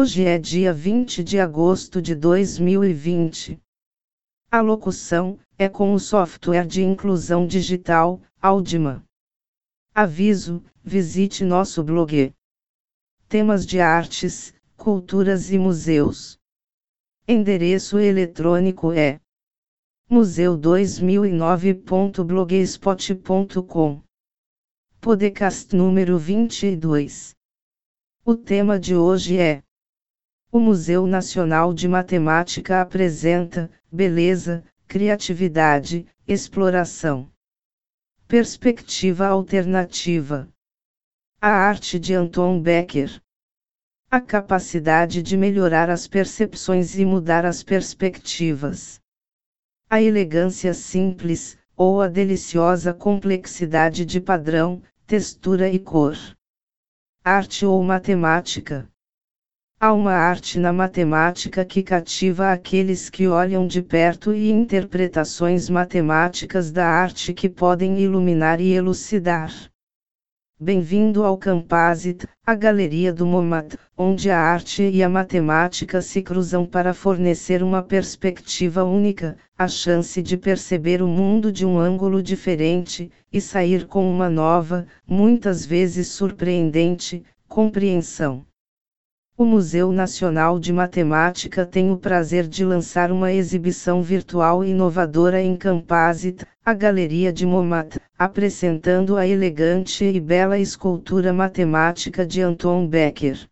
Hoje é dia 20 de agosto de 2020. A locução é com o software de inclusão digital, Aldima. Aviso: visite nosso blog. Temas de artes, culturas e museus. Endereço eletrônico é museu2009.blogspot.com. Podcast número 22. O tema de hoje é o Museu Nacional de Matemática apresenta beleza, criatividade, exploração. Perspectiva alternativa. A arte de Anton Becker. A capacidade de melhorar as percepções e mudar as perspectivas. A elegância simples, ou a deliciosa complexidade de padrão, textura e cor. Arte ou matemática. Há uma arte na matemática que cativa aqueles que olham de perto e interpretações matemáticas da arte que podem iluminar e elucidar. Bem-vindo ao Campasit, a galeria do MoMAT, onde a arte e a matemática se cruzam para fornecer uma perspectiva única, a chance de perceber o mundo de um ângulo diferente, e sair com uma nova, muitas vezes surpreendente, compreensão. O Museu Nacional de Matemática tem o prazer de lançar uma exibição virtual inovadora em Campasit, a Galeria de Momat, apresentando a elegante e bela escultura matemática de Anton Becker.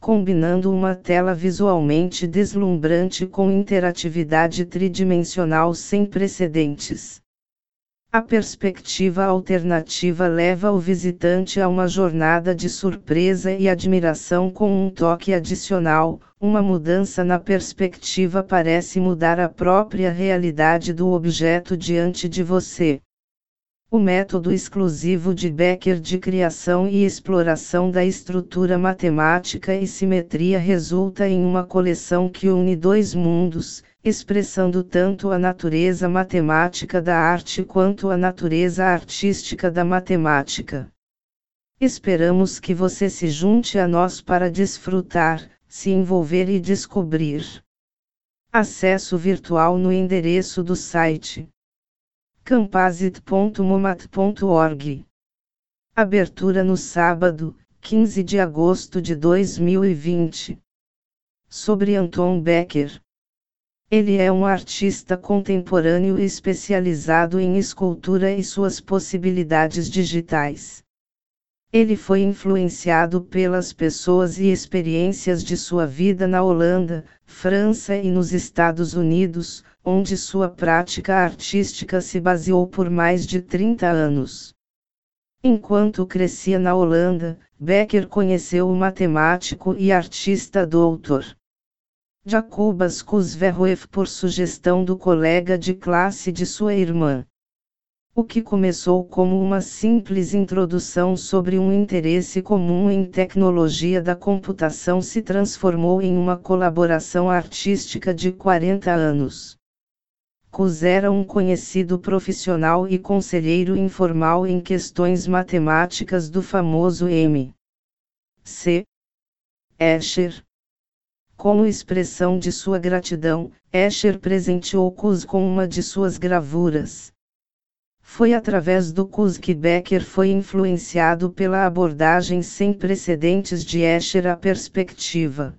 Combinando uma tela visualmente deslumbrante com interatividade tridimensional sem precedentes. A perspectiva alternativa leva o visitante a uma jornada de surpresa e admiração com um toque adicional. Uma mudança na perspectiva parece mudar a própria realidade do objeto diante de você. O método exclusivo de Becker de criação e exploração da estrutura matemática e simetria resulta em uma coleção que une dois mundos, expressando tanto a natureza matemática da arte quanto a natureza artística da matemática. Esperamos que você se junte a nós para desfrutar, se envolver e descobrir. Acesso virtual no endereço do site campasit.momat.org. Abertura no sábado, 15 de agosto de 2020. Sobre Anton Becker. Ele é um artista contemporâneo especializado em escultura e suas possibilidades digitais. Ele foi influenciado pelas pessoas e experiências de sua vida na Holanda, França e nos Estados Unidos, onde sua prática artística se baseou por mais de 30 anos. Enquanto crescia na Holanda, Becker conheceu o matemático e artista Dr. Jacobas Kuzverhoef por sugestão do colega de classe de sua irmã. O que começou como uma simples introdução sobre um interesse comum em tecnologia da computação se transformou em uma colaboração artística de 40 anos. Kuz era um conhecido profissional e conselheiro informal em questões matemáticas do famoso M. C. Escher, como expressão de sua gratidão, Escher presenteou Kuz com uma de suas gravuras. Foi através do Kuz que Becker foi influenciado pela abordagem sem precedentes de Escher à perspectiva.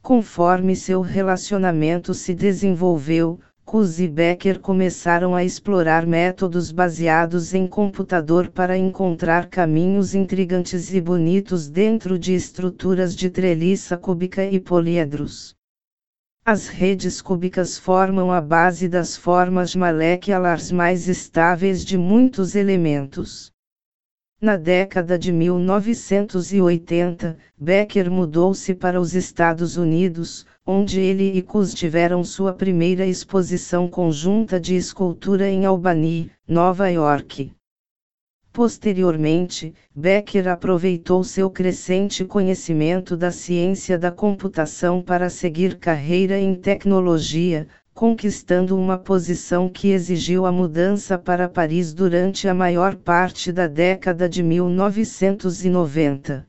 Conforme seu relacionamento se desenvolveu, Kuz e Becker começaram a explorar métodos baseados em computador para encontrar caminhos intrigantes e bonitos dentro de estruturas de treliça cúbica e poliedros. As redes cúbicas formam a base das formas moleculares mais estáveis de muitos elementos. Na década de 1980, Becker mudou-se para os Estados Unidos, onde ele e Cus tiveram sua primeira exposição conjunta de escultura em Albany, Nova York. Posteriormente, Becker aproveitou seu crescente conhecimento da ciência da computação para seguir carreira em tecnologia, conquistando uma posição que exigiu a mudança para Paris durante a maior parte da década de 1990.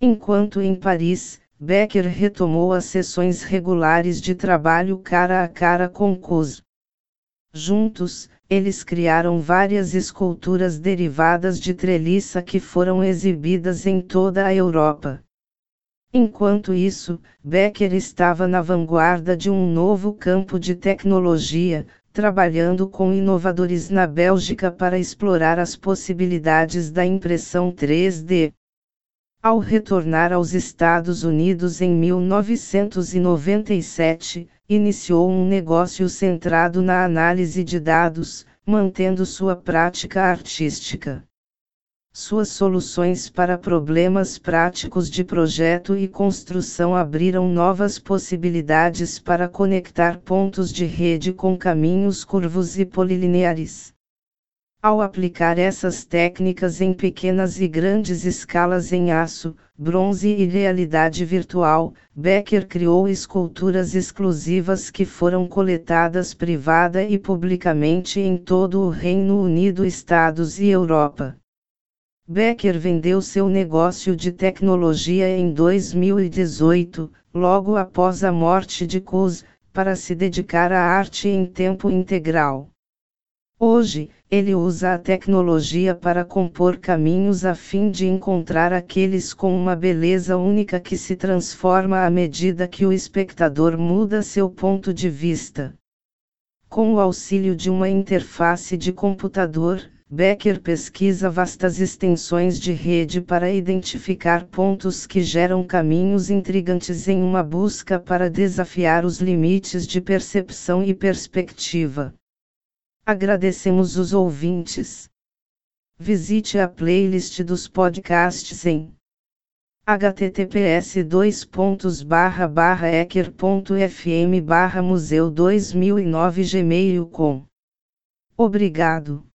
Enquanto em Paris, Becker retomou as sessões regulares de trabalho cara a cara com Cus. Juntos, eles criaram várias esculturas derivadas de treliça que foram exibidas em toda a Europa. Enquanto isso, Becker estava na vanguarda de um novo campo de tecnologia, trabalhando com inovadores na Bélgica para explorar as possibilidades da impressão 3D. Ao retornar aos Estados Unidos em 1997, iniciou um negócio centrado na análise de dados, mantendo sua prática artística. Suas soluções para problemas práticos de projeto e construção abriram novas possibilidades para conectar pontos de rede com caminhos curvos e polilineares. Ao aplicar essas técnicas em pequenas e grandes escalas em aço, bronze e realidade virtual, Becker criou esculturas exclusivas que foram coletadas privada e publicamente em todo o Reino Unido, Estados e Europa. Becker vendeu seu negócio de tecnologia em 2018, logo após a morte de Cus, para se dedicar à arte em tempo integral. Hoje, ele usa a tecnologia para compor caminhos a fim de encontrar aqueles com uma beleza única que se transforma à medida que o espectador muda seu ponto de vista. Com o auxílio de uma interface de computador, Becker pesquisa vastas extensões de rede para identificar pontos que geram caminhos intrigantes em uma busca para desafiar os limites de percepção e perspectiva. Agradecemos os ouvintes. Visite a playlist dos podcasts em https ecker.fm museu 2009 gmail.com. Obrigado.